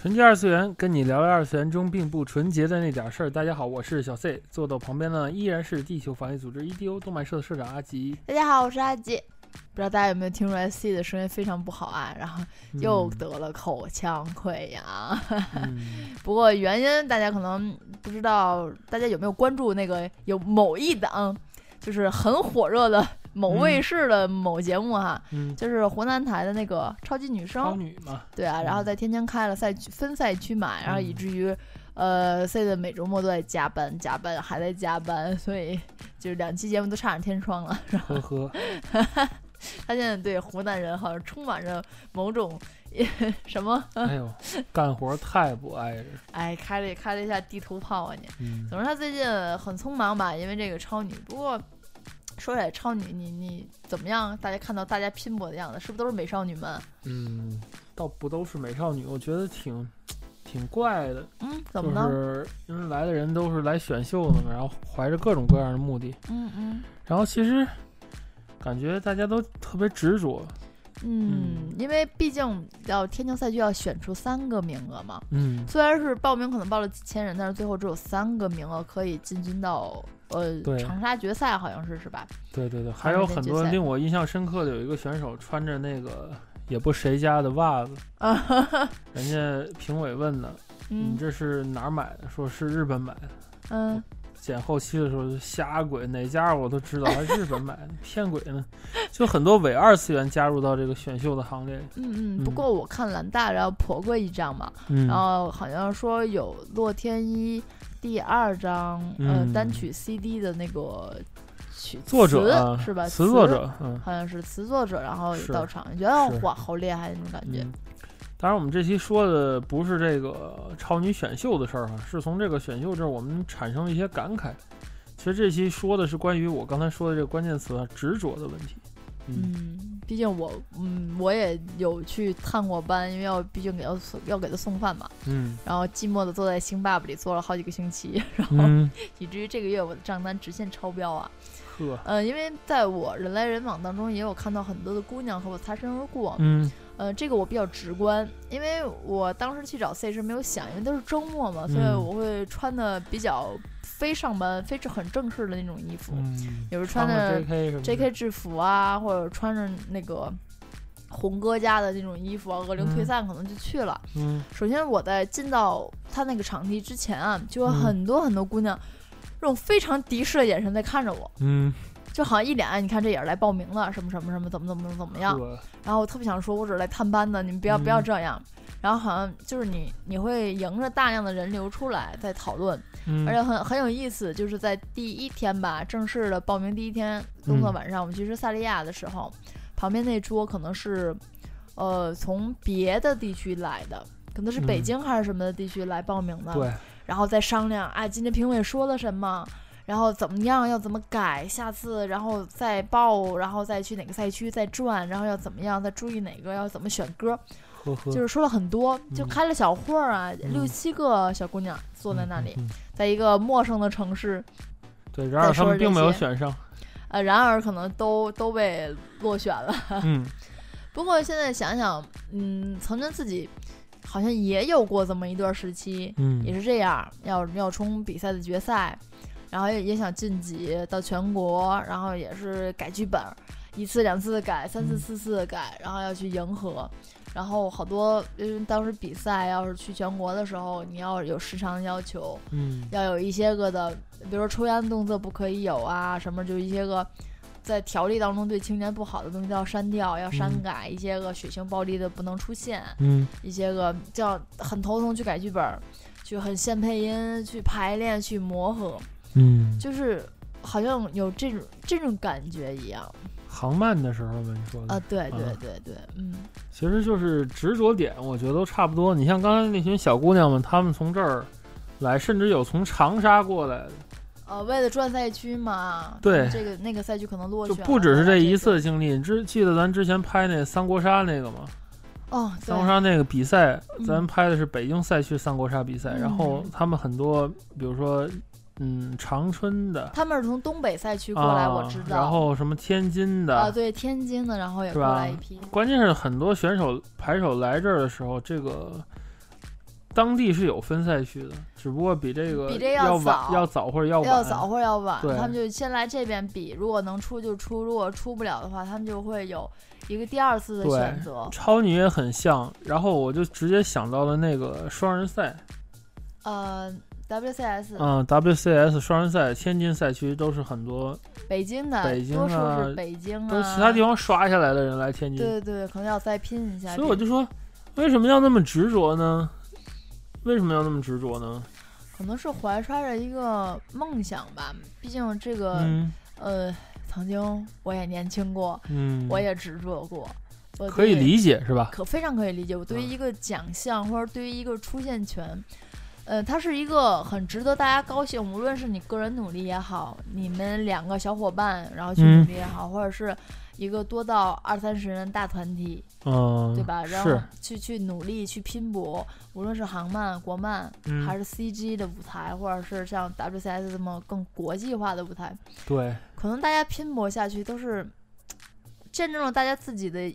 纯洁二次元，跟你聊聊二次元中并不纯洁的那点事儿。大家好，我是小 C，坐到旁边呢依然是地球防疫组织 EDO 动漫社的社长阿吉。大家好，我是阿吉。不知道大家有没有听出来 C 的声音非常不好啊？然后又得了口腔溃疡。不过原因大家可能不知道，大家有没有关注那个有某一档就是很火热的某卫视的某节目哈？嗯，就是湖南台的那个超级女声。超女嘛。对啊，然后在天津开了赛区分赛区嘛，然后以至于呃 C 的每周末都在加班加班还在加班，所以就是两期节目都差点天窗了。呵呵。他现在对湖南人好像充满着某种 什么？哎呦，干活太不挨着。哎，开了开了一下地图炮啊你。嗯。总之他最近很匆忙吧，因为这个超女。不过说起来超女，你你怎么样？大家看到大家拼搏的样子，是不是都是美少女们？嗯，倒不都是美少女，我觉得挺挺怪的。嗯，怎么呢？就是因为来的人都是来选秀的嘛，然后怀着各种各样的目的。嗯嗯。然后其实。感觉大家都特别执着，嗯，因为毕竟要天津赛区要选出三个名额嘛，嗯，虽然是报名可能报了几千人，但是最后只有三个名额可以进军到呃长沙决赛，好像是是吧？对对对，还有很多令我印象深刻的，有一个选手穿着那个也不谁家的袜子，人家评委问呢，你这是哪儿买的？说是日本买的，嗯。剪后期的时候就瞎鬼，哪家我都知道，还日本买的，骗鬼呢。就很多伪二次元加入到这个选秀的行列。嗯嗯。不过我看蓝大然后婆过一张嘛，然后好像说有洛天依第二张呃单曲 CD 的那个曲作者是吧？词作者，好像是词作者，然后到场，觉得哇，好厉害那种感觉。当然，我们这期说的不是这个超女选秀的事儿哈，是从这个选秀这儿我们产生了一些感慨。其实这期说的是关于我刚才说的这个关键词“执着”的问题。嗯，毕竟我嗯我也有去探过班，因为要毕竟给要要给他送饭嘛。嗯。然后寂寞的坐在星爸爸里坐了好几个星期，然后以至于这个月我的账单直线超标啊。呵。呃，因为在我人来人往当中，也有看到很多的姑娘和我擦身而过。嗯。呃，这个我比较直观，因为我当时去找 C 是没有想，因为都是周末嘛，所以我会穿的比较非上班、非很正式的那种衣服，有时穿着 JK 制服啊，或者穿着那个红哥家的那种衣服啊，恶灵退散可能就去了。嗯，首先我在进到他那个场地之前啊，就有很多很多姑娘，这种非常敌视的眼神在看着我。嗯。就好像一脸，你看这也是来报名的，什么什么什么，怎么怎么怎么样。然后我特别想说，我只是来探班的，你们不要不要这样。然后好像就是你你会迎着大量的人流出来在讨论，而且很很有意思，就是在第一天吧，正式的报名第一天工作晚上，我们去吃萨利亚的时候，旁边那桌可能是，呃，从别的地区来的，可能是北京还是什么的地区来报名的。对。然后再商量，哎，今天评委说了什么。然后怎么样？要怎么改？下次然后再报，然后再去哪个赛区再转，然后要怎么样？再注意哪个？要怎么选歌？就是说了很多，就开了小会儿啊，六七个小姑娘坐在那里，在一个陌生的城市。对，然而他们并没有选上。呃，然而可能都都被落选了。嗯。不过现在想想，嗯，曾经自己好像也有过这么一段时期，嗯，也是这样，要要冲比赛的决赛。然后也也想晋级到全国，然后也是改剧本，一次两次的改，三次四次的改，然后要去迎合，然后好多因为当时比赛要是去全国的时候，你要有时长要求，嗯，要有一些个的，比如说抽烟的动作不可以有啊，什么就一些个在条例当中对青年不好的东西都要删掉，要删改一些个血腥暴力的不能出现，嗯，一些个叫很头疼去改剧本，去很现配音，去排练，去磨合。嗯，就是好像有这种这种感觉一样，航漫的时候嘛，你说的。啊，对对对对，嗯，其实就是执着点，我觉得都差不多。你像刚才那群小姑娘们，她们从这儿来，甚至有从长沙过来的。呃，为了转赛区嘛，对，这个那个赛区可能落选，就不只是这一次经历。你之记得咱之前拍那三国杀那个吗？哦，三国杀那个比赛，咱拍的是北京赛区三国杀比赛，然后他们很多，比如说，嗯，长春的，他们是从东北赛区过来，我知道。然后什么天津的啊，对，天津的，然后也过来一批。关键是很多选手牌手来这儿的时候，这个。当地是有分赛区的，只不过比这个比这要早，要早或者要晚，要早或者要晚。他们就先来这边比，如果能出就出，如果出不了的话，他们就会有一个第二次的选择。超女也很像，然后我就直接想到了那个双人赛，呃，WCS，嗯，WCS 双人赛，天津赛区都是很多北京的，北京啊，北京啊，都其他地方刷下来的人来天津，对对，可能要再拼一下。所以我就说，为什么要那么执着呢？为什么要那么执着呢？可能是怀揣着一个梦想吧。毕竟这个，呃，曾经我也年轻过，嗯，我也执着过，可以理解是吧？可非常可以理解。我对于一个奖项或者对于一个出现权，呃，它是一个很值得大家高兴。无论是你个人努力也好，你们两个小伙伴然后去努力也好，或者是。一个多到二三十人大团体，嗯，对吧？然后去去努力去拼搏，无论是航漫、国漫，还是 CG 的舞台，或者是像 WCS 这么更国际化的舞台，对，可能大家拼搏下去都是见证了大家自己的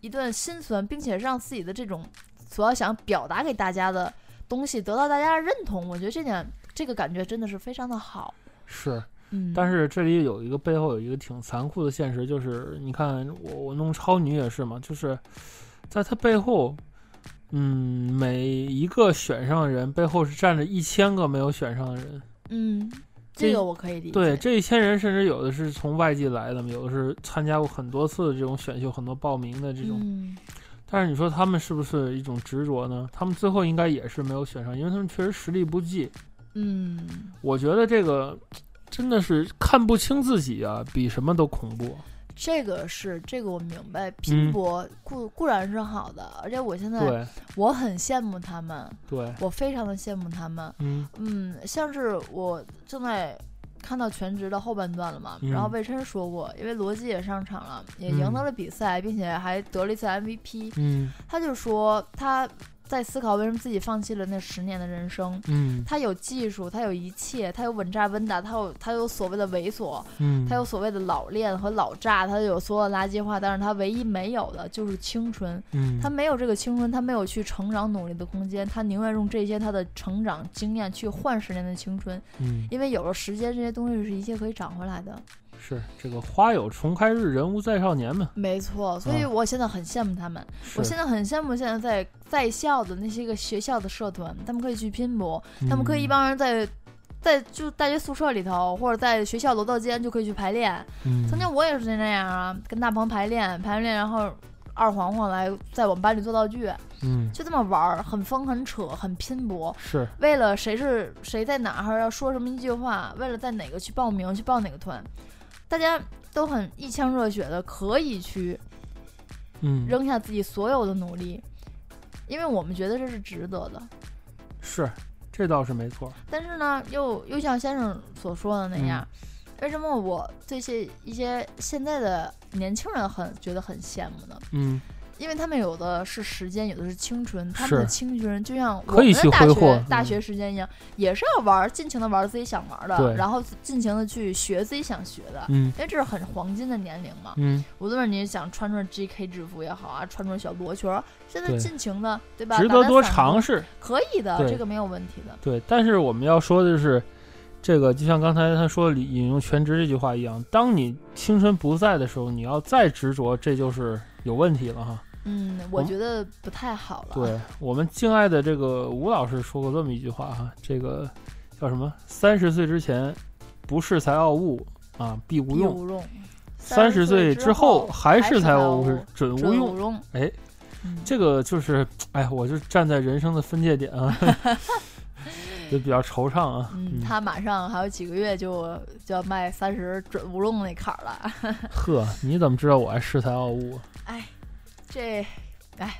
一段心酸，并且让自己的这种所要想表达给大家的东西得到大家的认同。我觉得这点这个感觉真的是非常的好。是。嗯但是这里有一个背后有一个挺残酷的现实，就是你看我我弄超女也是嘛，就是在他背后，嗯，每一个选上的人背后是站着一千个没有选上的人。嗯，这个我可以理解。对，这一千人甚至有的是从外地来的，有的是参加过很多次的这种选秀，很多报名的这种。嗯。但是你说他们是不是一种执着呢？他们最后应该也是没有选上，因为他们确实实力不济。嗯。我觉得这个。真的是看不清自己啊，比什么都恐怖。这个是这个我明白，拼搏固固然是好的，而且我现在我很羡慕他们，对我非常的羡慕他们。嗯嗯，像是我正在看到全职的后半段了嘛，然后魏琛说过，因为罗辑也上场了，也赢得了比赛，并且还得了一次 MVP。嗯，他就说他。在思考为什么自己放弃了那十年的人生。嗯，他有技术，他有一切，他有稳扎稳打，他有他有所谓的猥琐，嗯，他有所谓的老练和老炸，他有所有垃圾话，但是他唯一没有的就是青春。嗯，他没有这个青春，他没有去成长努力的空间，他宁愿用这些他的成长经验去换十年的青春。嗯，因为有了时间，这些东西是一切可以涨回来的。是这个花有重开日，人无再少年嘛？没错，所以我现在很羡慕他们。我现在很羡慕现在在在校的那些个学校的社团，他们可以去拼搏，他们可以一帮人在在就大学宿舍里头，或者在学校楼道间就可以去排练。曾经我也是那样啊，跟大鹏排练排完练，然后二黄黄来在我们班里做道具，嗯，就这么玩儿，很疯很扯很拼搏，是为了谁是谁在哪儿要说什么一句话，为了在哪个去报名去报哪个团。大家都很一腔热血的，可以去，嗯，扔下自己所有的努力，因为我们觉得这是值得的。是，这倒是没错。但是呢，又又像先生所说的那样，为什么我这些一些现在的年轻人很觉得很羡慕呢？嗯。因为他们有的是时间，有的是青春。他们的青春就像我们的大学大学时间一样，也是要玩，尽情的玩自己想玩的，然后尽情的去学自己想学的。嗯，因为这是很黄金的年龄嘛。嗯，无论是你想穿穿 GK 制服也好啊，穿穿小罗裙，现在尽情的，对吧？值得多尝试，可以的，这个没有问题的。对，但是我们要说的是，这个就像刚才他说引用全职这句话一样，当你青春不在的时候，你要再执着，这就是有问题了哈。嗯，我觉得不太好了。对我们敬爱的这个吴老师说过这么一句话哈，这个叫什么？三十岁之前不恃才傲物啊，必无用；三十岁之后还是才傲物，准无用。哎，这个就是，哎，我就站在人生的分界点啊。就比较惆怅啊。嗯，他马上还有几个月就就要迈三十准乌龙那坎儿了。呵，你怎么知道我还恃才傲物？哎，这，哎，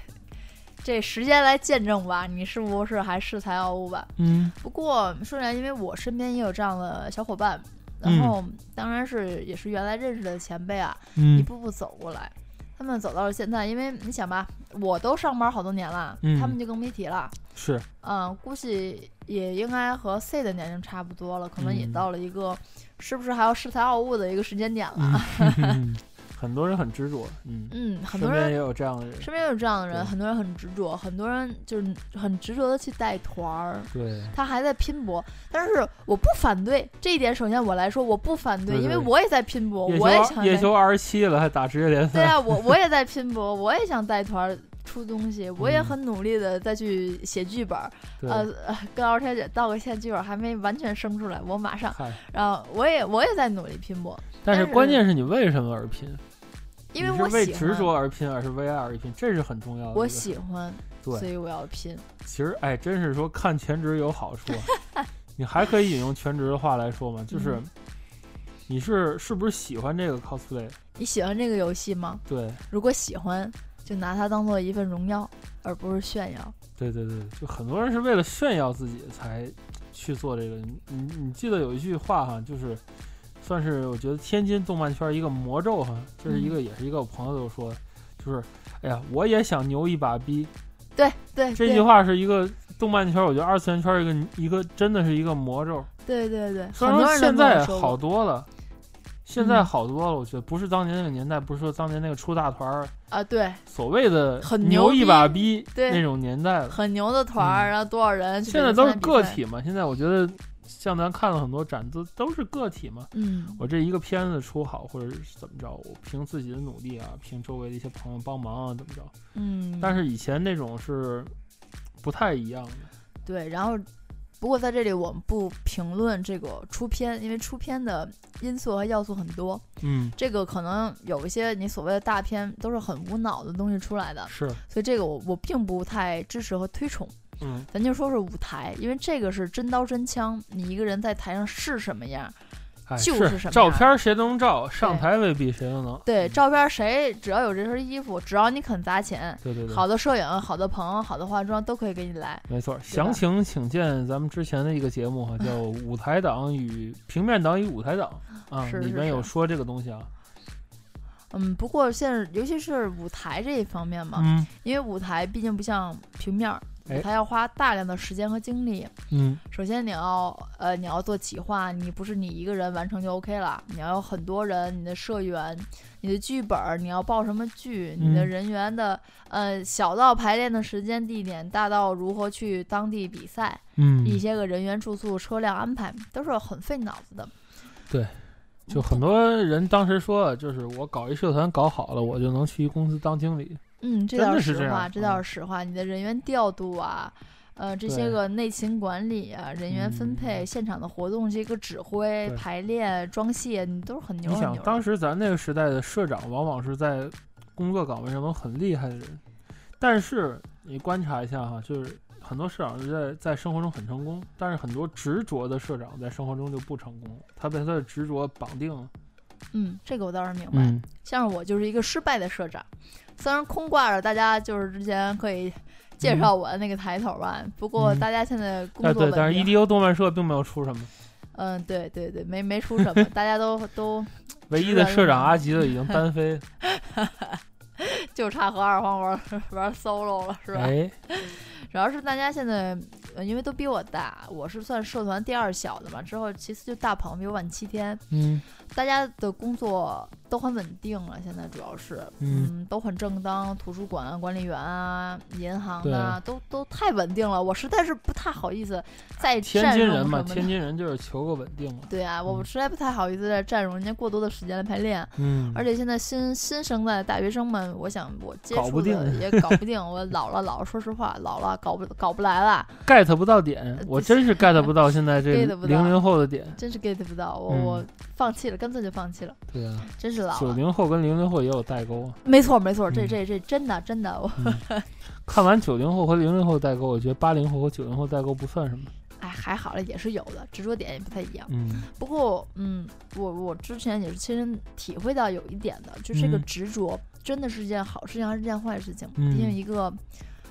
这时间来见证吧，你是不是还恃才傲物吧？嗯。不过说起来，因为我身边也有这样的小伙伴，然后当然是也是原来认识的前辈啊，一步步走过来。他们走到了现在，因为你想吧，我都上班好多年了，他们就更别提了。是，嗯，估计也应该和 C 的年龄差不多了，可能也到了一个是不是还要恃才傲物的一个时间点了。很多人很执着，嗯。嗯，很多人也有这样的人，身边有这样的人，很多人很执着，很多人就是很执着的去带团儿，对，他还在拼搏，但是我不反对这一点。首先我来说，我不反对，因为我也在拼搏，我也想叶修二十七了还打职业联赛，对啊，我我也在拼搏，我也想带团出东西，我也很努力的再去写剧本，呃，跟敖天姐道个歉，剧本还没完全生出来，我马上，然后我也我也在努力拼搏，但是关键是你为什么而拼？因为我是为执着而拼，而是为爱而拼，这是很重要的。我喜欢，所以我要拼。其实，哎，真是说看全职有好处。你还可以引用全职的话来说嘛，就是你是是不是喜欢这个 cosplay？你喜欢这个游戏吗？对。如果喜欢，就拿它当做一份荣耀，而不是炫耀。对对对，就很多人是为了炫耀自己才去做这个。你你你记得有一句话哈，就是。算是我觉得天津动漫圈一个魔咒哈，这是一个也是一个我朋友说，就是，哎呀，我也想牛一把逼。对对，这句话是一个动漫圈，我觉得二次元圈一个一个真的是一个魔咒。对对对，虽然说现在好多了，现在好多了，我觉得不是当年那个年代，不是说当年那个出大团儿啊，对，所谓的很牛一把逼那种年代了，很牛的团儿，然后多少人？现在都是个体嘛，现在我觉得。像咱看了很多展，都都是个体嘛。嗯，我这一个片子出好，或者是怎么着，我凭自己的努力啊，凭周围的一些朋友帮忙啊，怎么着。嗯。但是以前那种是不太一样的。对，然后不过在这里我们不评论这个出片，因为出片的因素和要素很多。嗯。这个可能有一些你所谓的大片都是很无脑的东西出来的。是。所以这个我我并不太支持和推崇。嗯，咱就说是舞台，因为这个是真刀真枪，你一个人在台上是什么样，就是什么。照片谁都能照，上台未必谁都能。对，照片谁只要有这身衣服，只要你肯砸钱，对对对，好的摄影、好的棚、好的化妆都可以给你来。没错，详情请见咱们之前的一个节目哈，叫 《舞台党与平面党与舞台党》啊，里面有说这个东西啊。嗯，不过现在尤其是舞台这一方面嘛，因为舞台毕竟不像平面。舞台要花大量的时间和精力。嗯，首先你要呃你要做企划，你不是你一个人完成就 OK 了，你要有很多人，你的社员，你的剧本，你要报什么剧，你的人员的呃小到排练的时间地点，大到如何去当地比赛，嗯，一些个人员住宿、车辆安排都是很费脑子的。对，就很多人当时说，就是我搞一社团搞好了，我就能去一公司当经理。嗯，这倒是实话，这倒是实话。你的人员调度啊，呃，这些个内勤管理啊，人员分配、现场的活动这个指挥、排练、装卸，你都是很牛。你想，当时咱那个时代的社长，往往是在工作岗位上都很厉害的人，但是你观察一下哈，就是很多社长是在在生活中很成功，但是很多执着的社长在生活中就不成功，他被他的执着绑定了。嗯，这个我倒是明白。像是我就是一个失败的社长。虽然空挂着，大家就是之前可以介绍我的那个抬头吧。不过大家现在工作对，但是 EDO 动漫社并没有出什么。嗯，对对对，没没出什么，大家都都。唯一的社长阿吉的已经单飞，就差和二黄玩玩 solo 了，是吧？哎，主要是大家现在因为都比我大，我是算社团第二小的嘛。之后其次就大鹏比我晚七天。嗯。大家的工作都很稳定了，现在主要是，嗯，都很正当，图书馆管理员啊，银行的都都太稳定了，我实在是不太好意思再天津人嘛，天津人就是求个稳定嘛。对啊，我实在不太好意思再占用人家过多的时间来排练。嗯，而且现在新新生代的大学生们，我想我接触的 也搞不定，我老了老了，说实话老了搞不搞不来了，get 不到点，我真是 get 不到现在这 零零后的点，真是 get 不到，我我放弃了。干脆就放弃了。对啊，真是老。九零后跟零零后也有代沟啊。没错没错，这这这真的真的。看完九零后和零零后代沟，我觉得八零后和九零后代沟不算什么。哎还好了，也是有的，执着点也不太一样。嗯，不过，嗯，我我之前也是亲身体会到有一点的，就这个嗯执着真的是件好事情还是件坏事情？嗯毕竟一个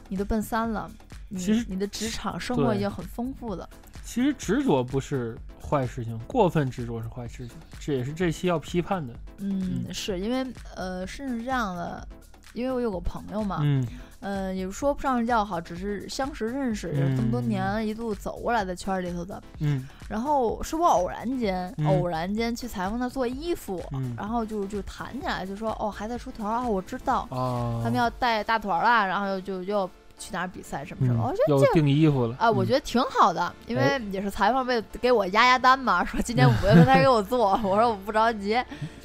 你都奔三了，你其实你的职场生活已经很丰富了。其实执着不是坏事情，过分执着是坏事情，这也是这期要批判的。嗯，嗯是因为呃，甚至这样的，因为我有个朋友嘛，嗯呃，也说不上是叫好，只是相识认识，也是这么多嗯年一路走过来的圈儿里头的。嗯然后是我偶然间，嗯偶然间去裁缝那做衣服，嗯然后就就谈起来，就说哦还在出团儿啊，我知道啊，他们要带大团儿啦，然后就就去哪儿比赛什么什嗯么，我觉得这个。要订衣服了啊，我觉得得挺好的，因为哎。也是裁缝为了给我压压单嘛，说今年五月份他给我做，我说我不着急，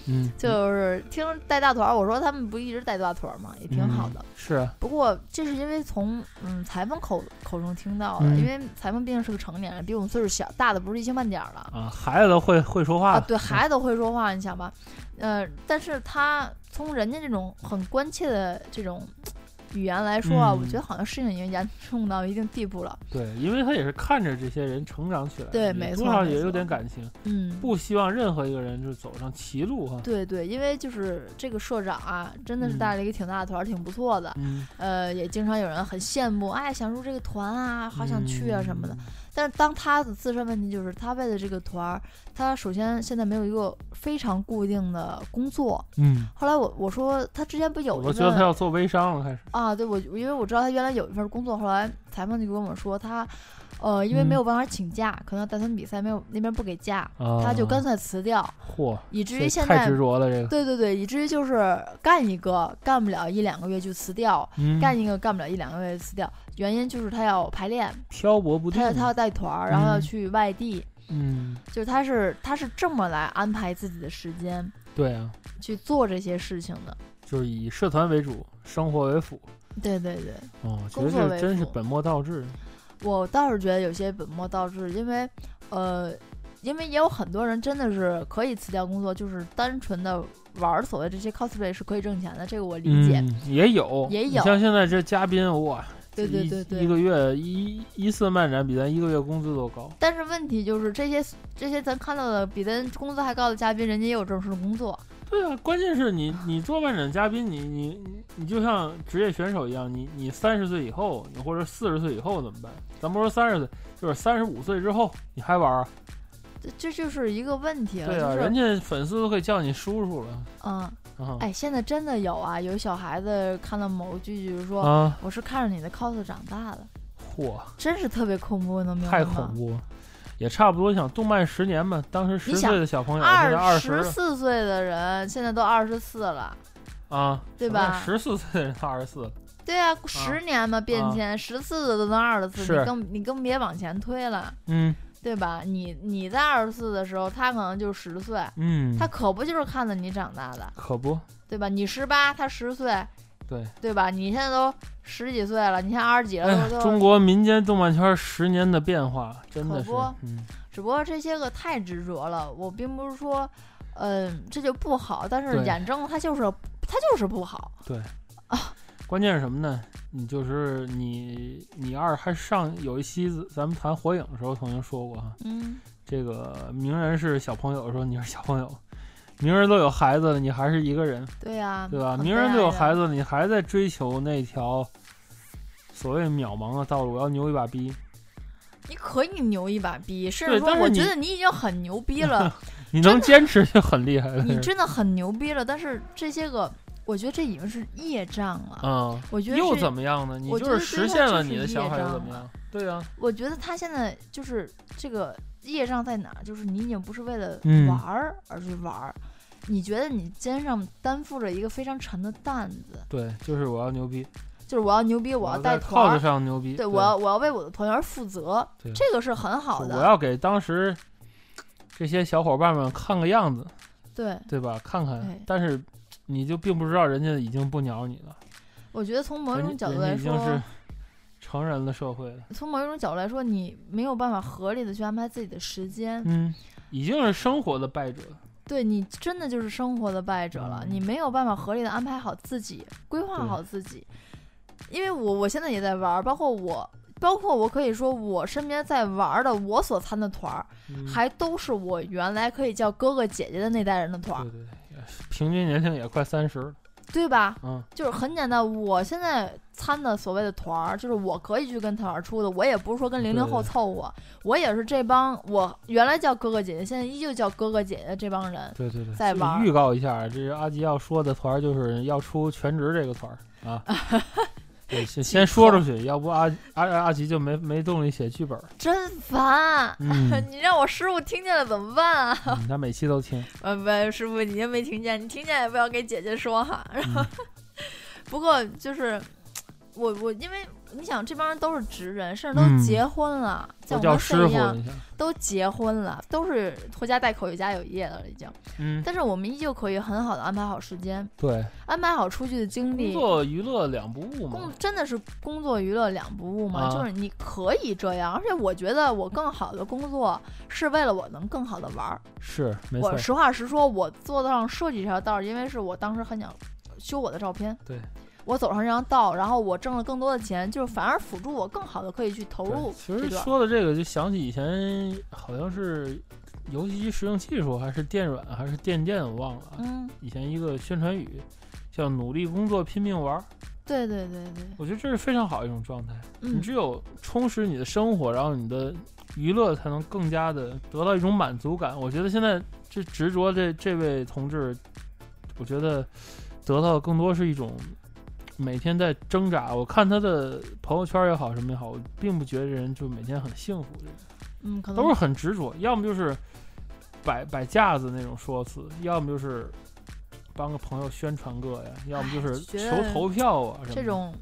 嗯就是听带大团儿，我说他们不一直带大团儿嘛，也挺好的。嗯是啊，不过这是因为从嗯裁缝口口中听到的，嗯。因为裁缝毕竟是个成年人，比我们岁数小，大的不是一星半点儿了啊，孩子都会会说话。对，孩子都会说话，你想吧，呃，但是他从人家这种很关切的这种语言来说啊，嗯我觉得好像事情已经严重到一定地步了。对，因为他也是看着这些人成长起来的，也对没错多少也有点感情，嗯，不希望任何一个人就走上歧路哈。对对，因为就是这个社长啊，真的是嗯带了一个挺大的团儿，挺不错的。嗯，呃，也经常有人很羡慕，哎，想入这个团啊，好想去啊什么的。嗯。但是当他的自身问题就是，他为了这个团儿，他首先现在没有一个非常固定的工作。嗯，后来我我说他之前不有一我觉得他要做微商了，开始。啊，对我因为我知道他原来有一份工作，后来裁缝就跟我说他，呃，因为没有办法请假，可能带他们比赛没有那边不给假，啊，他就干脆辞掉，嚯，以至于现在执着了，这个。对对对，以至于就是干一个干不了一两个月就辞掉，嗯，干一个干不了一两个月就辞掉，原因就是他要排练，漂泊不定他。要他要带团儿，然后要嗯去外地。嗯，就是他是他是这么来安排自己的时间对啊，去做这些事情的。就是以社团为主，生活为辅。对对对，哦，觉工作为得这真是本末倒置。我倒是觉得有些本末倒置，因为呃，因为也有很多人真的是可以辞掉工作，就是单纯的玩儿所谓这些 cosplay 是可以挣钱的，这个我理解。嗯，也有，也有像现在这嘉宾哇，对对一对对一个月一一次漫展比咱一个月工资都高。但是问题就是这些这些咱看到的比咱工资还高的嘉宾，人家也有正式的工作。对啊，关键是你你做漫展嘉宾，你你你你就像职业选手一样，你你三十岁以后，你或者四十岁以后怎么办？咱不说三十岁，就是三十五岁之后你还玩啊？这这就是一个问题了，对啊，就是人家粉丝都可以叫你叔叔了嗯，啊哎，现在真的有啊，有小孩子看到某剧就是说，啊！我是看着你的 cos 长大的，嚯，真是特别恐怖，能明白太吗？恐怖了，也差不多。你想动漫十年嘛，当时十岁的小朋友，现在二十四岁的人现在都二十四了，啊，对吧十四岁的人到二十四了，对啊，十年嘛变迁，十四的都能二十四，你更你更别往前推了，嗯对吧？你你在二十四的时候，他可能就十岁，嗯，他可不就是看着你长大的，可不，对吧？你十八，他十岁，对。对吧？你现在都十几岁了，你现在二十几了，哎都，中国民间动漫圈十年的变化真的是只不过这些个太执着了，我并不是说，嗯、这就不好，但是眼睁它就是它就是不好。对啊。关键是什么呢？你就是你，你二还上有一期咱们谈火影的时候曾经说过哈，嗯，这个鸣人是小朋友，的时候你是小朋友，鸣人都有孩子了，你还是一个人，对呀、对吧？名人都有孩子，了，你还在追求那条所谓渺茫的道路，我要牛一把逼，你可以牛一把逼，甚至说，我觉得你已经很牛逼了，你能坚持就很厉害了。你 真的很牛逼了。但是这些个，我觉得这已经是业障了。嗯，我觉得又是怎么样呢？你我就是实现了你的想法又怎么样？对啊呀、我觉得他现在就是这个业障在哪儿？就是你已经不是为了嗯玩儿而去玩儿，你觉得你肩上担负着一个非常沉的担子，对，就是我要牛逼，就是我要牛逼，我要带在靠子，上牛逼，对我要我要为我的团员负责，这个是很好的。我要给当时这些小伙伴们看个样子，对，对吧？看看，但是你就并不知道人家已经不鸟你了，我觉得从某一种角度来说已经是，成人的社会了，从某一种角度来说，你没有办法合理的去安排自己的时间，嗯，已经是生活的败者，对你真的就是生活的败者了，嗯你没有办法合理的安排好自己，规划好自己。因为我我现在也在玩儿，包括我包括我可以说，我身边在玩的，我所参的团儿，还都是我原来可以叫哥哥姐姐的那代人的团儿。对对，平均年龄也快三十。对吧？嗯，就是很简单。我现在参的所谓的团儿，就是我可以去跟团儿出的。我也不是说跟零零后凑合，我也是这帮我原来叫哥哥姐姐，现在依旧叫哥哥姐姐这帮人。对对对，在玩。预告一下，这阿吉要说的团儿就是要出全职这个团儿啊。对，先先说出去，要不阿阿阿吉就没没动力写剧本。真烦！你让我师傅听见了怎么办啊？他每期都听。呃，不，师傅，你又没听见，你听见也不要给姐姐说哈。然后，不过就是我我因为。你想，这帮人都是职人，甚至都结婚了，像我们一样，都结婚了，都是拖家带口、有家有业的了，已经。嗯。但是我们依旧可以很好的安排好时间，对，安排好出去的精力。工作娱乐两不误嘛。工真的是工作娱乐两不误吗？就是你可以这样，而且我觉得我更好的工作是为了我能更好的玩儿。是，没错。我实话实说，我做到上设计这条道，因为是我当时很想修我的照片。对。我走上这条道，然后我挣了更多的钱，就是反而辅助我更好的可以去投入。其实说的这个，就想起以前好像是游戏机实用技术，还是电软，还是电电，我忘了。嗯。以前一个宣传语叫“努力工作，拼命玩”。对对对对。我觉得这是非常好一种状态。你只有充实你的生活，然后你的娱乐才能更加的得到一种满足感。我觉得现在这执着这这位同志，我觉得得到的更多是一种。每天在挣扎，我看他的朋友圈也好，什么也好，我并不觉得人就每天很幸福。嗯，可能都是很执着，要么就是摆摆架子那种说辞，要么就是帮个朋友宣传个呀，要么就是求投票啊。这种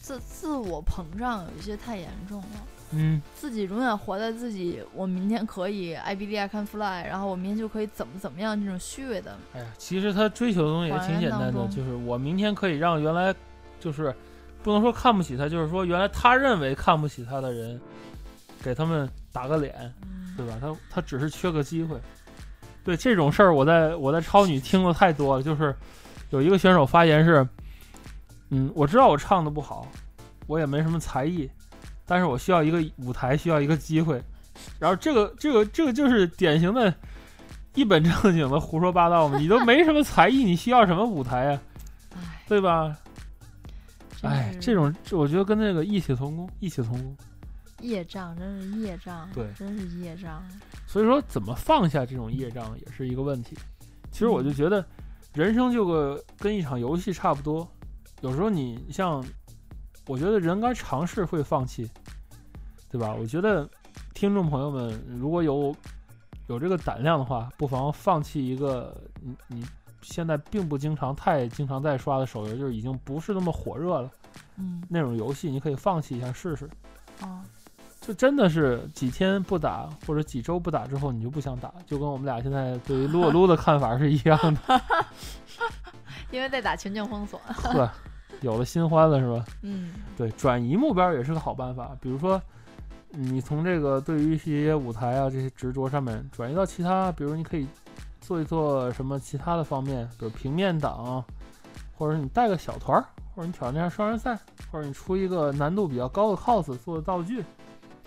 自自我膨胀有一些太严重了。嗯，自己永远活在自己，我明天可以 I B D I can fly，然后我明天就可以怎么怎么样，这种虚伪的。哎呀，其实他追求的东西也挺简单的，就是我明天可以让原来就是不能说看不起他，就是说原来他认为看不起他的人，给他们打个脸，对吧？他他只是缺个机会。对这种事儿，我在我在超女听的太多了，就是有一个选手发言是，嗯，我知道我唱的不好，我也没什么才艺。但是我需要一个舞台，需要一个机会，然后这个这个这个就是典型的，一本正经的胡说八道嘛！你都没什么才艺，你需要什么舞台呀？对吧？哎，这种我觉得跟那个异曲同工，异曲同工。业障真是业障，对，真是业障。所以说，怎么放下这种业障也是一个问题。其实我就觉得，人生就个跟一场游戏差不多，有时候你像。我觉得人该尝试会放弃，对吧？我觉得听众朋友们如果有有这个胆量的话，不妨放弃一个你你现在并不经常太经常在刷的手游，就是已经不是那么火热了，嗯，那种游戏你可以放弃一下试试。哦，就真的是几天不打或者几周不打之后，你就不想打，就跟我们俩现在对于撸啊撸的看法是一样的。因为在打全境封锁。呵。有了新欢了是吧？嗯，对，转移目标也是个好办法。比如说，你从这个对于一些舞台啊这些执着上面转移到其他，比如你可以做一做什么其他的方面，比如平面档，或者你带个小团儿，或者你挑战下双人赛，或者你出一个难度比较高的 cos 做的道具。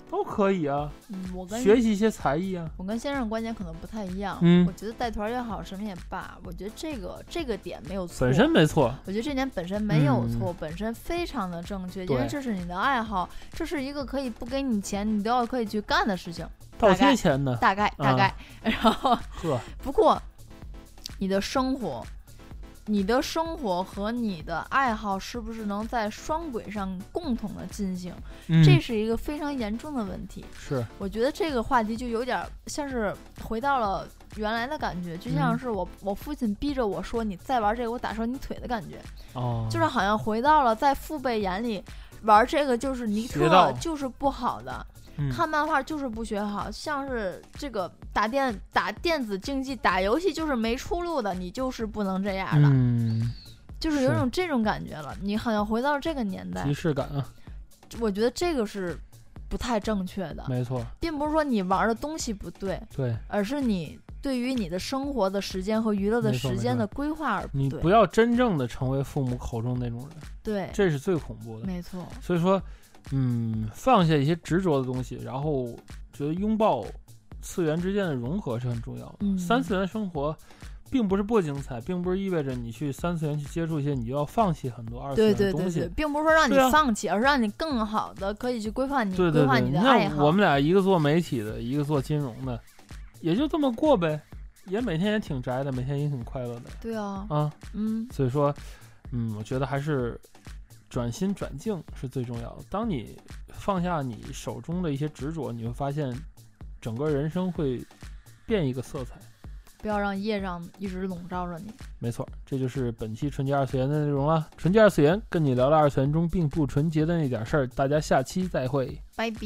都可以啊，嗯，我跟学习一些才艺啊。我跟先生观点可能不太一样，嗯，我觉得带团也好，什么也罢，我觉得这个这个点没有错，本身没错。我觉得这点本身没有错，本身非常的正确，因为这是你的爱好，这是一个可以不给你钱，你都要可以去干的事情，倒贴钱的，大概大概，然后呵，不过你的生活。你的生活和你的爱好是不是能在双轨上共同的进行？这是一个非常严重的问题。是，我觉得这个话题就有点像是回到了原来的感觉，就像是我我父亲逼着我说：“你再玩这个，我打折你腿”的感觉。哦，就是好像回到了在父辈眼里玩这个就是尼特就是不好的。看漫画就是不学好，像是这个打电打电子竞技、打游戏就是没出路的，你就是不能这样的，嗯，就是有种这种感觉了。你好像回到这个年代，即视感啊。我觉得这个是不太正确的，没错，并不是说你玩的东西不对，对，而是你对于你的生活的时间和娱乐的时间的规划而不对。你不要真正的成为父母口中那种人，对，这是最恐怖的，没错。所以说。嗯，放下一些执着的东西，然后觉得拥抱次元之间的融合是很重要的。嗯，三次元生活。并不是不精彩，并不是意味着你去三次元去接触一些，你就要放弃很多二次元的东西。对对对并不是说让你放弃，而是让你更好的可以去规范你规划你的爱好。我们俩一个做媒体的，一个做金融的，也就这么过呗，也每天也挺宅的，每天也挺快乐的。对啊，啊，嗯，所以说，嗯，我觉得还是转心转境是最重要的。当你放下你手中的一些执着，你会发现整个人生会变一个色彩。不要让业障一直笼罩着你。没错，这就是本期纯洁二次元的内容了。纯洁二次元，跟你聊聊二次元中并不纯洁的那点事儿。大家下期再会，拜拜。